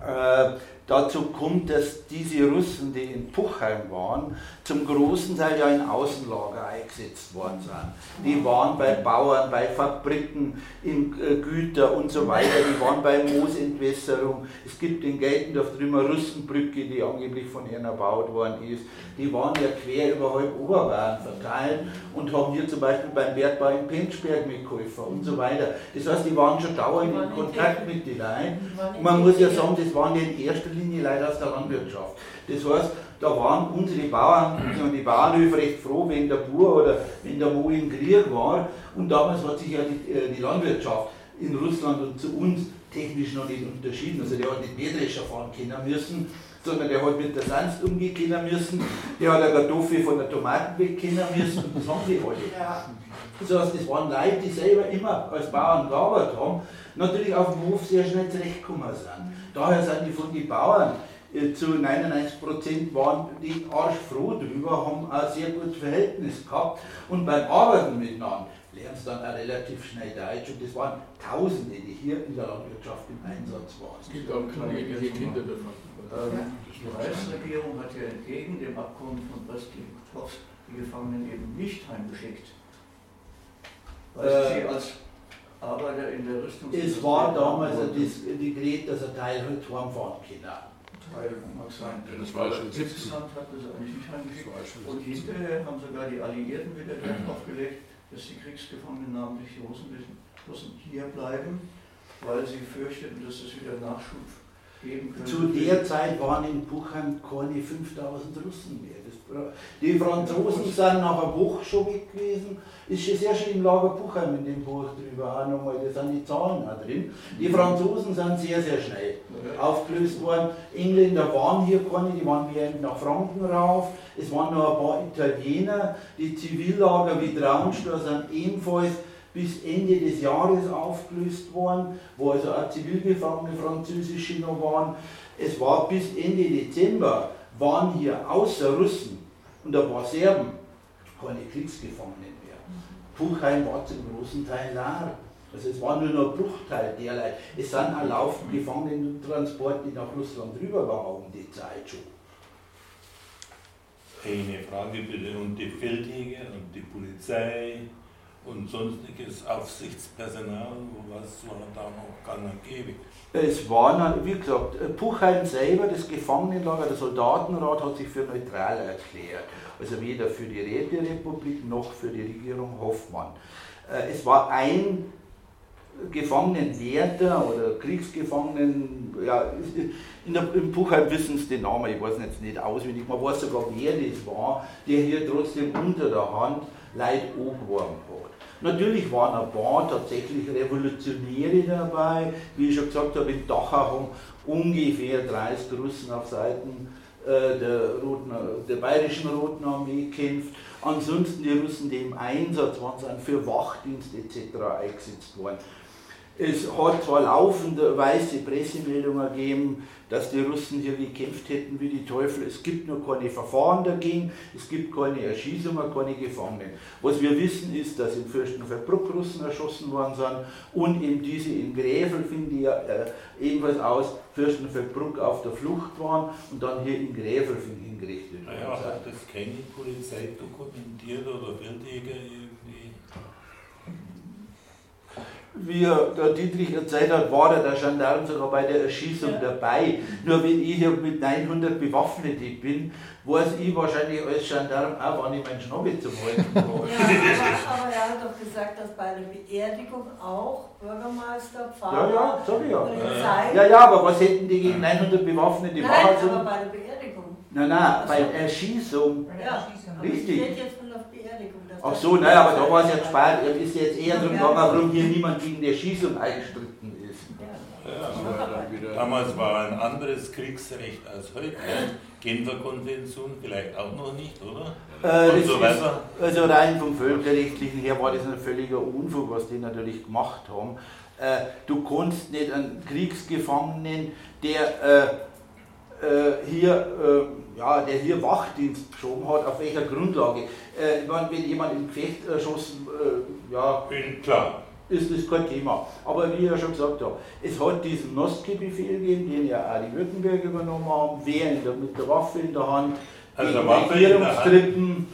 Äh, dazu kommt, dass diese Russen, die in Puchheim waren, zum großen Teil ja in Außenlager eingesetzt worden sind. Die waren bei Bauern, bei Fabriken, in äh, Güter und so weiter, die waren bei Moosentwässerung. Es gibt in Geltendorf drüben eine Russenbrücke, die angeblich von ihnen erbaut worden ist. Die waren ja quer über halb Oberbayern verteilt und haben hier zum Beispiel beim Bergbau in Penschberg mitgeholfen und so weiter. Das heißt, die waren schon dauernd Die in Kontakt mit den Leuten. Die Man muss ja sagen, das waren ja in erster Linie Leute aus der Landwirtschaft. Das heißt, da waren unsere Bauern, die Bauernhöfe recht froh, wenn der Bauer oder wenn der Mo im Krieg war. Und damals hat sich ja die, äh, die Landwirtschaft in Russland und zu uns technisch noch nicht unterschieden. Also der hat nicht Mähdrescher fahren können müssen, sondern der hat mit der Sanst umgehen können müssen, der hat eine Kartoffel von der Tomaten weg können müssen und das haben die alle. Ja. Das heißt, das waren Leute, die selber immer als Bauern gearbeitet haben, natürlich auf dem Hof sehr schnell zurechtgekommen sind. Daher sind die von den Bauern äh, zu 99 Prozent waren die arschfroh drüber, haben ein sehr gutes Verhältnis gehabt und beim Arbeiten miteinander lernen sie dann auch relativ schnell Deutsch und das waren Tausende, die hier in der Landwirtschaft im Einsatz waren. Es gibt auch unglückliche Kinder davon. Ähm, die Reichsregierung hat ja entgegen dem Abkommen von Brest-Litovsk die Gefangenen eben nicht heimgeschickt. Weil Äh, sie sie als Arbeiter in der Rüstungsindustrie Es war damals ein Gerät, dass ein Teil halt heimfahren kann. Teil mag sein. Ja, das war schon 17. Insgesamt hat das eigentlich nicht heimgeschickt. Und 17. hinterher haben sogar die Alliierten wieder Wert aufgelegt, dass die Kriegsgefangenen, namentlich die Russen, Russen hier bleiben, weil sie fürchteten, dass es wieder Nachschub geben könnte. Zu der Zeit waren in Buchheim keine 5000 Russen mehr. Das, die Franzosen sind nach einer Woche schon weg gewesen. Ist sehr schön im Lager Buchheim in dem Buch drüber auch nochmal, da sind die Zahlen auch drin. Die Franzosen sind sehr, sehr schnell aufgelöst worden. Engländer waren hier keine, die waren mehr nach Franken rauf. Es waren noch ein paar Italiener. Die Zivillager wie Traunstein sind ebenfalls bis Ende des Jahres aufgelöst worden, wo also auch Zivilgefangene französische noch waren. Es war bis Ende Dezember, waren hier außer Russen und ein paar Serben keine Kriegsgefangenen mehr. Puchheim war zum großen Teil leer. Also es war nur noch ein Bruchteil derlei. Es sind auch laufend Gefangenentransporte nach Russland rübergegangen um die Zeit schon. Eine Frage bitte. Und die Feldjäger und die Polizei und sonstiges Aufsichtspersonal, was war da noch gar nicht gäbig? Es war, wie gesagt, Puchheim selber, das Gefangenenlager, der Soldatenrat hat sich für neutral erklärt. Also weder für die Räterepublik noch für die Regierung Hoffmann. Äh, Es war ein Gefangenenwärter oder Kriegsgefangenen, ja, in der, im Puchheim wissen Sie den Namen, ich weiß jetzt nicht auswendig, man weiß sogar, wer das war, der hier trotzdem unter der Hand Leid angeworben hat. Natürlich waren ein paar tatsächlich Revolutionäre dabei, wie ich schon gesagt habe, in Dachau haben ungefähr 30 Russen auf Seiten äh, der, Roten, der Bayerischen Roten Armee gekämpft. Ansonsten die Russen, die im Einsatz waren, sind für Wachdienst etc. eingesetzt worden. Es hat zwar laufende weiße Pressemeldungen gegeben, dass die Russen hier gekämpft hätten wie die Teufel. Es gibt nur keine Verfahren dagegen, es gibt keine Erschießungen, keine Gefangenen. Was wir wissen ist, dass in Fürstenfeldbruck Russen erschossen worden sind und eben diese in Gräfelfing, die ja äh, ebenfalls aus Fürstenfeldbruck auf der Flucht waren und dann hier in Gräfelfing hingerichtet Naja, worden sind. hat das keine Polizei dokumentiert oder Feldjäger irgendwie? Wie der Dietrich erzählt hat, war der Gendarm sogar bei der Erschießung ja. dabei. Nur wenn ich hier mit 900 Bewaffneten bin, weiß ich wahrscheinlich als Gendarm auch, wann ich meinen Schnabel zum Halten habe. Ja, aber, aber, er hat doch gesagt, dass bei der Beerdigung auch Bürgermeister, Pfarrer, ja, ja, ich ja. Polizei... Ja, ja, aber was hätten die gegen 900 Bewaffnete Nein, aber bei der Beerdigung. Nein, nein, bei der Erschießung. Ja, richtig. Ich jetzt von der Beerdigung. Ach so, nein, aber da war es ja spät. Es ist jetzt eher darum gegangen, warum hier niemand gegen die Erschießung eingestritten ist. Ja, damals war ein anderes Kriegsrecht als heute. Genfer Konvention vielleicht auch noch nicht, oder? Äh, so ist, also rein vom Völkerrechtlichen her war das ein völliger Unfug, was die natürlich gemacht haben. Äh, du kannst nicht einen Kriegsgefangenen, der äh hier äh, ja, der hier Wachdienst geschoben hat, auf welcher Grundlage. Äh, wenn jemand im Gefecht erschossen, äh, ja, bin klar ist das kein Thema. Aber wie ich ja schon gesagt habe, es hat diesen Noske-Befehl gegeben, den ja auch die Württemberg übernommen haben, wer mit der Waffe in der Hand also der Waffe Regierungstritten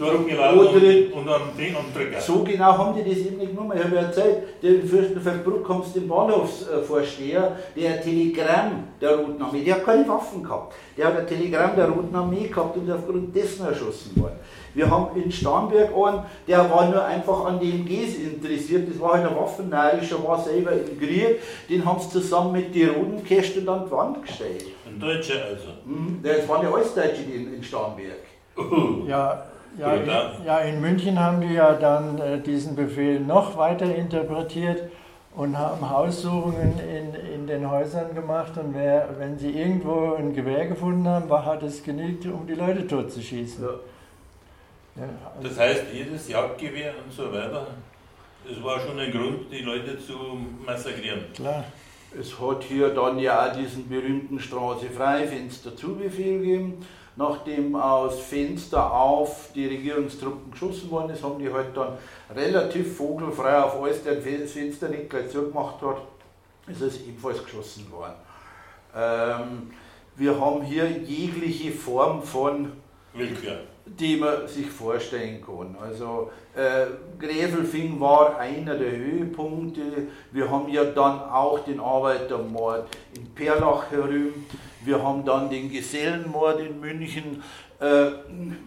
und dann den und Drücker. So genau haben die das eben nicht genommen. Ich habe ja erzählt, den Fürstenfeldbruck haben sie den Bahnhofsvorsteher, der ein Telegramm der Roten Armee, der hat keine Waffen gehabt, der hat ein Telegramm der Roten Armee gehabt und aufgrund dessen erschossen worden. Wir haben in Starnberg einen, der war nur einfach an den Gs interessiert, das war halt ein Waffennarrischer, war selber im Krieg, den haben sie zusammen mit den Roten Kästen an die Wand gestellt. Ein Deutscher also? Das waren ja alles Deutsche in, in Starnberg. Uh. Ja, ja, in, ja, in München haben die ja dann äh, diesen Befehl noch weiter interpretiert und haben Haussuchungen in, in den Häusern gemacht und wer, wenn sie irgendwo ein Gewehr gefunden haben, war, hat es genügt, um die Leute totzuschießen. Ja. Ja, also das heißt, jedes Jagdgewehr und so weiter, das war schon ein Grund, die Leute zu massakrieren. Klar. Es hat hier dann ja auch diesen berühmten Straße frei Fenster zu gegeben. Nachdem aus Fenster auf die Regierungstruppen geschossen worden ist, haben die halt dann relativ vogelfrei auf alles, der das Fenster nicht gleich zugemacht hat, ist es ebenfalls geschossen worden. Ähm, wir haben hier jegliche Form von Willkür die man sich vorstellen kann. Also äh, Gräfelfing war einer der Höhepunkte. Wir haben ja dann auch den Arbeitermord in Perlach herüben. Wir haben dann den Gesellenmord in München. Äh,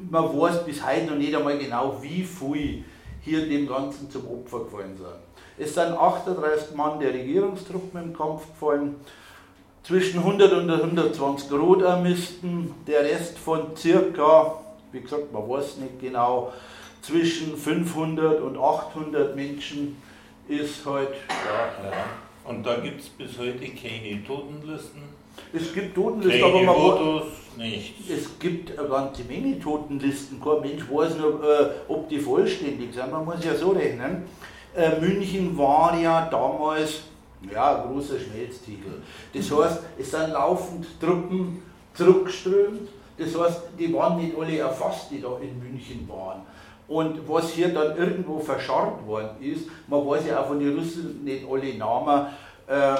man weiß bis heute noch nicht einmal genau, wie viel hier dem Ganzen zum Opfer gefallen sind. Es sind 38 Mann der Regierungstruppen im Kampf gefallen zwischen 100 und 120 Rotarmisten, der Rest von circa wie gesagt, man weiß nicht genau, zwischen 500 und 800 Menschen ist halt. Ja, ja. Und da gibt es bis heute keine Totenlisten? Es gibt Totenlisten, keine aber man Fotos, nichts. Es gibt eine ganze Menge Totenlisten. Kein Mensch weiß nur, äh, ob die vollständig sind. Man muss ja so rechnen. Äh, München war ja damals ja, ein großer Schmelztiegel. Das heißt, es sind laufend Truppen zurückgeströmt das heißt, die waren nicht alle erfasst, die da in München waren. Und was hier dann irgendwo verscharrt worden ist, man weiß ja auch von den Russen nicht alle Namen, äh,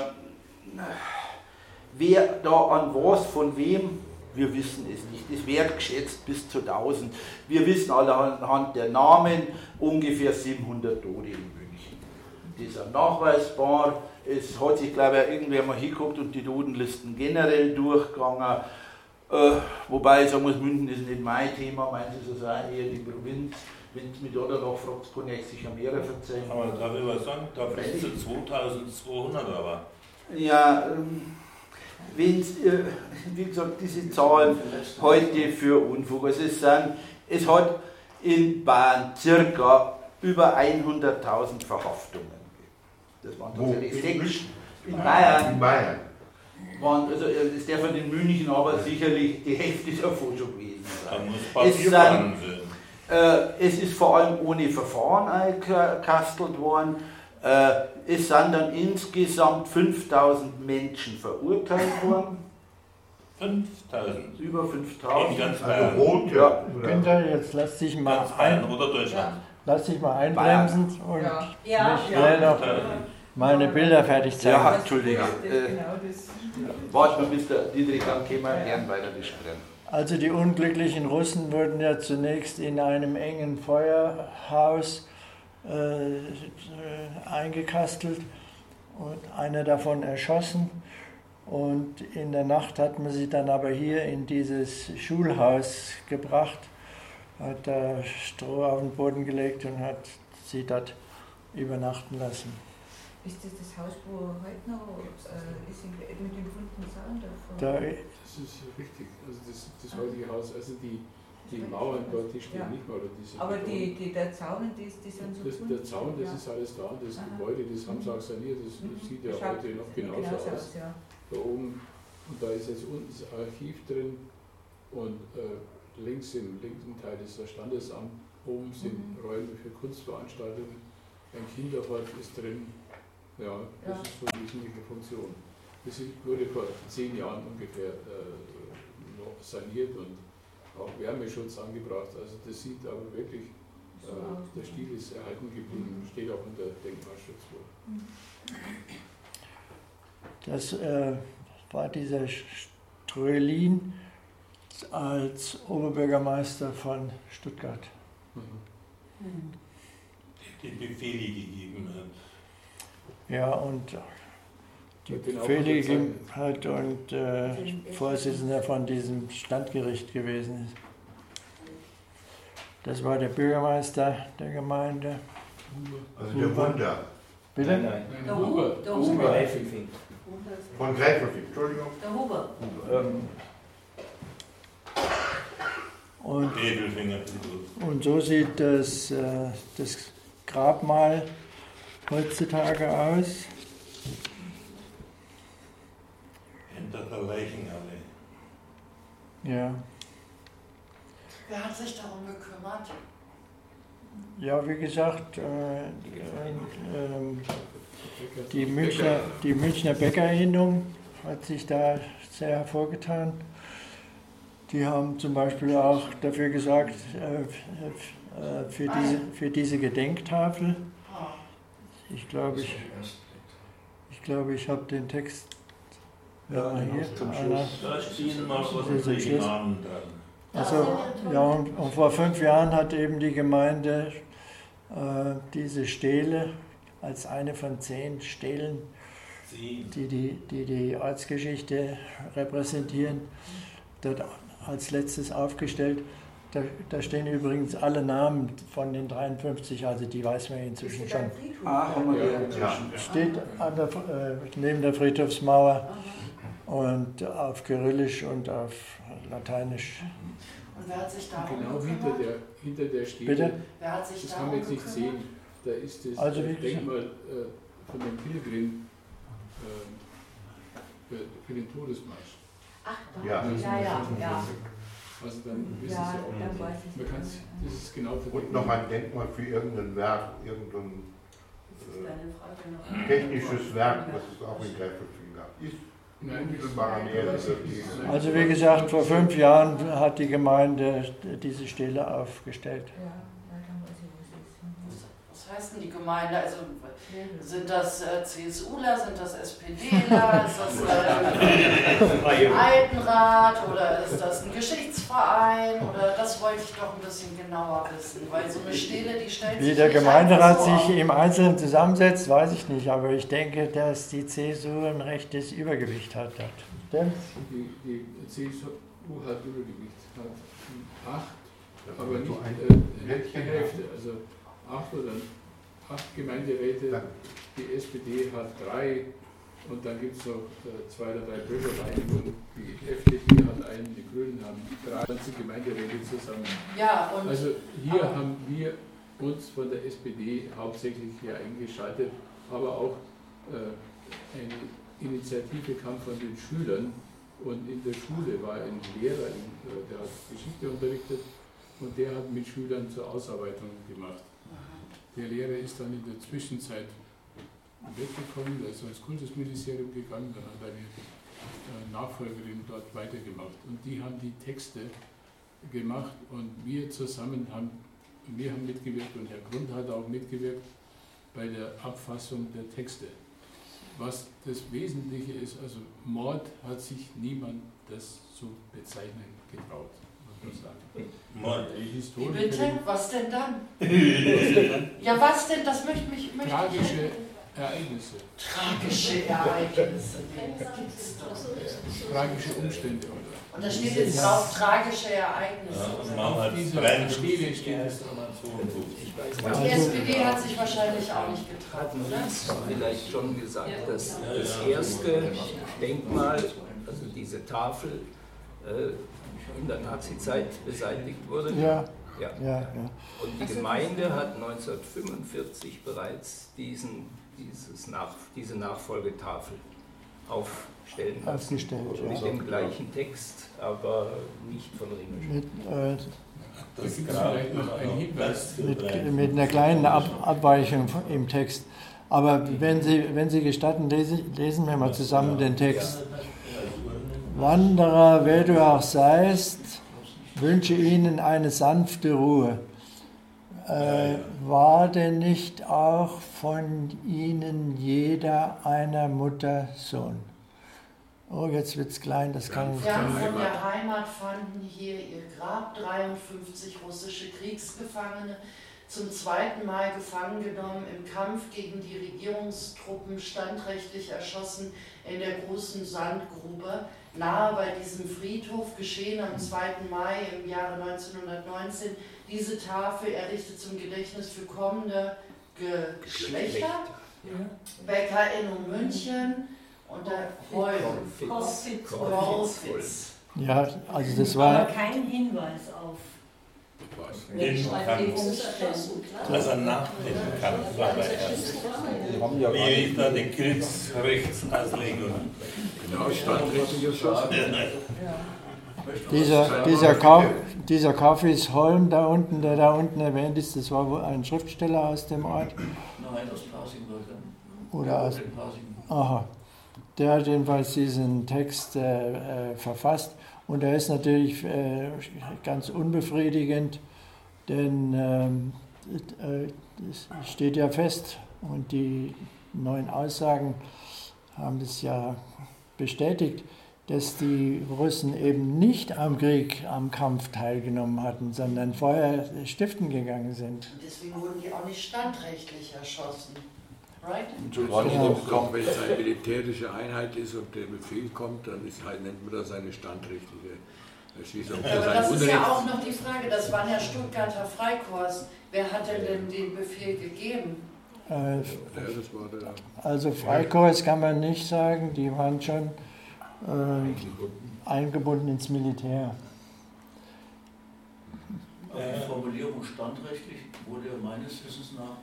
wer da an was, von wem, wir wissen es nicht. Es wird geschätzt bis zu 1000. Wir wissen alle anhand der Namen ungefähr 700 Tote in München. Die sind nachweisbar. Es hat sich, glaube ich, irgendwer mal hingeguckt und die Totenlisten generell durchgegangen. Äh, wobei ich sagen muss, München ist nicht mein Thema, meins ist also eher die Provinz. Wenn es mit oder noch fragt, kann ich sicher mehr verzeihen. Aber darf ich was sagen? Da bist du 2200 aber. Ja, ähm, wenn's, äh, wie gesagt, diese Zahlen heute für Unfug. Also es, sind, es hat in Bayern circa über 100.000 Verhaftungen. Das waren tatsächlich sechs. In Bayern. In Bayern waren, also ist der von den München aber sicherlich die Hälfte davon schon gewesen sein. Es, sind, äh, es ist vor allem ohne Verfahren eingekastelt worden. Äh, es sind dann insgesamt 5000 Menschen verurteilt worden. 5000? Über 5000. In ganz Bayern. Also rot, ja. Günther, jetzt lass dich mal ganz Bayern oder Deutschland. Ja. Lass dich mal einbremsen und ja. mich ja. schnell noch meine Bilder fertig zeigen. Ja, Entschuldige. Äh, Warte mal, bis der Dietrich dann käme, gern weiter diskutieren. Also die unglücklichen Russen wurden ja zunächst in einem engen Feuerhaus äh, eingekastelt. und einer davon erschossen. Und in der Nacht hat man sie dann aber hier in dieses Schulhaus gebracht, hat da Stroh auf den Boden gelegt und hat sie dort übernachten lassen. Ist das das Haus, wo heute noch äh, ist, in, mit dem bunten Zaun davor? Da, Das ist richtig. Also das, das heutige Haus, also die, die Mauern dort, die stehen Ja. nicht mehr. Oder diese Aber die, die, der Zaun, die, die sind so das, bunt. der Zaun, das ja. ist alles da. Das Aha. Gebäude, das haben sie auch saniert. Das, Mhm. das sieht ja Schaut heute noch sieht genauso aus. ja. Da oben, und da ist jetzt unten das Archiv drin. Und äh, links im linken Teil ist das Standesamt. Oben sind Mhm. Räume für Kunstveranstaltungen. Ein Kinderhort ist drin. Ja, das Ja. ist so eine wesentliche Funktion. Das wurde vor zehn Jahren ungefähr äh, noch saniert und auch Wärmeschutz angebracht. Also das sieht aber wirklich, äh, der Stil ist erhalten geblieben, steht auch unter Denkmalschutz. Das äh, war dieser Strölin als Oberbürgermeister von Stuttgart. Mhm. Die Befehle gegeben hat. Ja, und die unterzeichnet. hat und äh, Vorsitzender von diesem Standgericht gewesen ist. Das war der Bürgermeister der Gemeinde. Also der Wunder Bitte? Nein, nein. Der Huber. Huber. Der Huber Huber. Eifelfing. von Greifelfing, Entschuldigung. Der Huber. Ähm, Und, und so sieht das, äh, das Grabmal heutzutage aus. Hinter der Leichenhalle. Ja, Wer hat sich darum gekümmert? ja wie gesagt, äh, äh, ähm, die, Münchner, die Münchner Bäckerinnung hat sich da sehr hervorgetan. Die haben zum Beispiel auch dafür gesorgt, äh, äh, für, diese, für diese Gedenktafel. Ich glaube, ich, ich, glaube, ich habe den Text ja, mal hier. zum. Schluss. Also, ja, und, und vor fünf Jahren hat eben die Gemeinde äh, diese Stele als eine von zehn Stelen, die die, die, die Ortsgeschichte repräsentieren, dort als letztes aufgestellt. Da, da stehen übrigens alle Namen von den 53, also die weiß man inzwischen Ist schon. Ah, haben wir Ja. Steht an der, äh, neben der Friedhofsmauer und auf Kyrillisch und auf Lateinisch. Und wer hat sich darum Genau hinter der, hinter der Stele. Bitte? Wer hat sich Das kann man jetzt nicht sehen. Da ist das Also, gesagt- Denkmal äh, von dem Pilgrim äh, für, für den Todesmarsch. Ach, da. Ja. ja, ja. ja. Also dann wissen Ja, Sie auch. dann weiß ich Man kann es, das ist genau für Und noch ein Denkmal für irgendein Werk, irgendein äh, deine Frage noch. technisches Werk, das es auch in Greifelfing gab. Ist. Also wie gesagt, vor fünf Jahren hat die Gemeinde diese Stele aufgestellt. Ja, ja, dann weiß ich, wo es ist. Was heißt denn die Gemeinde? Also sind das äh, CSUler, sind das SPDler, ist das äh, Altenrat oder ist das ein Geschichtsverein? Oder das wollte ich doch ein bisschen genauer wissen, weil so eine Stele, die stellt Wie sich der nicht Gemeinderat so sich im Einzelnen zusammensetzt, weiß ich nicht, aber ich denke, dass die CSU ein rechtes Übergewicht hat. Stimmt's? Die, die CSU hat Übergewicht, hat acht, aber nicht ein äh, die Plättchen Hälfte. Also acht oder acht Gemeinderäte. Ja. Die SPD hat drei und dann gibt es noch äh, zwei oder drei Bürgervereinigungen. Die FDP hat einen, die Grünen haben 23 Gemeinderäte zusammen. Ja, und Also hier Aber- haben wir uns von der SPD hauptsächlich hier eingeschaltet, aber auch äh, eine Initiative kam von den Schülern und in der Schule war ein Lehrer, äh, der hat Geschichte unterrichtet und der hat mit Schülern zur Ausarbeitung gemacht. Der Lehrer ist dann in der Zwischenzeit weggekommen, der ist ins Kultusministerium gegangen, dann hat eine äh, Nachfolgerin dort weitergemacht. Und die haben die Texte gemacht und wir zusammen haben, wir haben mitgewirkt und Herr Grund hat auch mitgewirkt bei der Abfassung der Texte. Was das Wesentliche ist, also Mord hat sich niemand das zu bezeichnen getraut, muss man sagen. Mord. Die wie Historikerin, bitte? Was denn dann? Ja, was denn? Das möchte mich. Möchte tragische, Ereignisse. Tragische Ereignisse. Nee, das gibt's doch nicht. Tragische Umstände, oder? Und da steht jetzt drauf tragische Ja, Ereignisse. und machen wir Diese Brand- Stele steht es so und so. Und die SPD hat sich wahrscheinlich auch nicht getraut, oder? vielleicht schon gesagt, dass das erste Denkmal, also diese Tafel, äh, in der Nazizeit beseitigt wurde. Ja. Ja. Ja, ja. Und die Gemeinde hat 1945 bereits diesen, dieses Nach, diese Nachfolgetafel aufstellen lassen. Aufgestellt, Mit ja. dem gleichen Text, aber nicht von. Mit, äh, Da gibt es vielleicht noch einen Hinweis. mit, mit einer kleinen Ab Abweichung im Text. Aber wenn Sie, wenn Sie gestatten, lesen, lesen wir mal zusammen den Text. Wanderer, wer du auch seist, wünsche ihnen eine sanfte Ruhe. Äh, war denn nicht auch von ihnen jeder einer Mutter Sohn? Oh, jetzt wird's klein, das kann ich nicht. Fern von der Heimat fanden hier ihr Grab 53 russische Kriegsgefangene zum zweiten Mal gefangen genommen, im Kampf gegen die Regierungstruppen standrechtlich erschossen in der großen Sandgrube nahe bei diesem Friedhof, geschehen am 2. Mai im Jahre 1919. Diese Tafel errichtet zum Gedächtnis für kommende Geschlechter. Bäcker in München und der. Korfitz. Ja, also das Aber war, kein Hinweis auf Also dem Kampf war er erst. Die haben ja gar Wie nicht ist da die Kriegsrechtsauslegung? Genau, standrechtlich erschossen. dieser, dieser, Kauf, dieser Kaufhausholm da unten, der da unten erwähnt ist, das war wohl ein Schriftsteller aus dem Ort. Nein, aus Pasing war er. Oder aus, In aha. Der hat jedenfalls diesen Text äh, äh, verfasst und er ist natürlich äh, ganz unbefriedigend, denn ähm, äh, es steht ja fest und die neuen Aussagen haben das ja bestätigt, dass die Russen eben nicht am Krieg, am Kampf teilgenommen hatten, sondern vorher stiften gegangen sind. Deswegen wurden die auch nicht standrechtlich erschossen. Right? Entschuldigung, kommt, wenn es eine militärische Einheit ist und der Befehl kommt, dann ist halt, nennt man das eine standrechtliche Erschießung. Aber ein das ist ja auch noch die Frage, das waren ja Stuttgarter Freikorps. Wer hat denn, denn den Befehl gegeben? Äh, das war der Also Freikorps kann man nicht sagen, die waren schon äh, eingebunden ins Militär. Aber die Formulierung standrechtlich wurde ja meines Wissens nach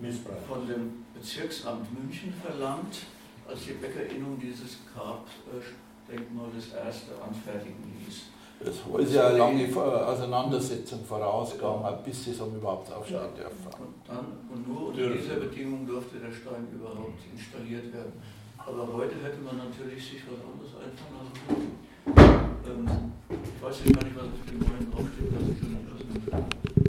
Missbrauch. von dem Bezirksamt München verlangt, als die Bäckerinnung dieses Grabdenkmal das erste anfertigen ließ. Das ist ja eine lange Auseinandersetzung vorausgegangen, bis sie es haben überhaupt aufstellen dürfen. Und, dann, und nur unter dieser Bedingung durfte der Stein überhaupt installiert werden. Aber heute hätte man natürlich sich was anderes einfallen lassen können. Ähm, ich weiß jetzt gar nicht, was auf dem neuen draufsteht.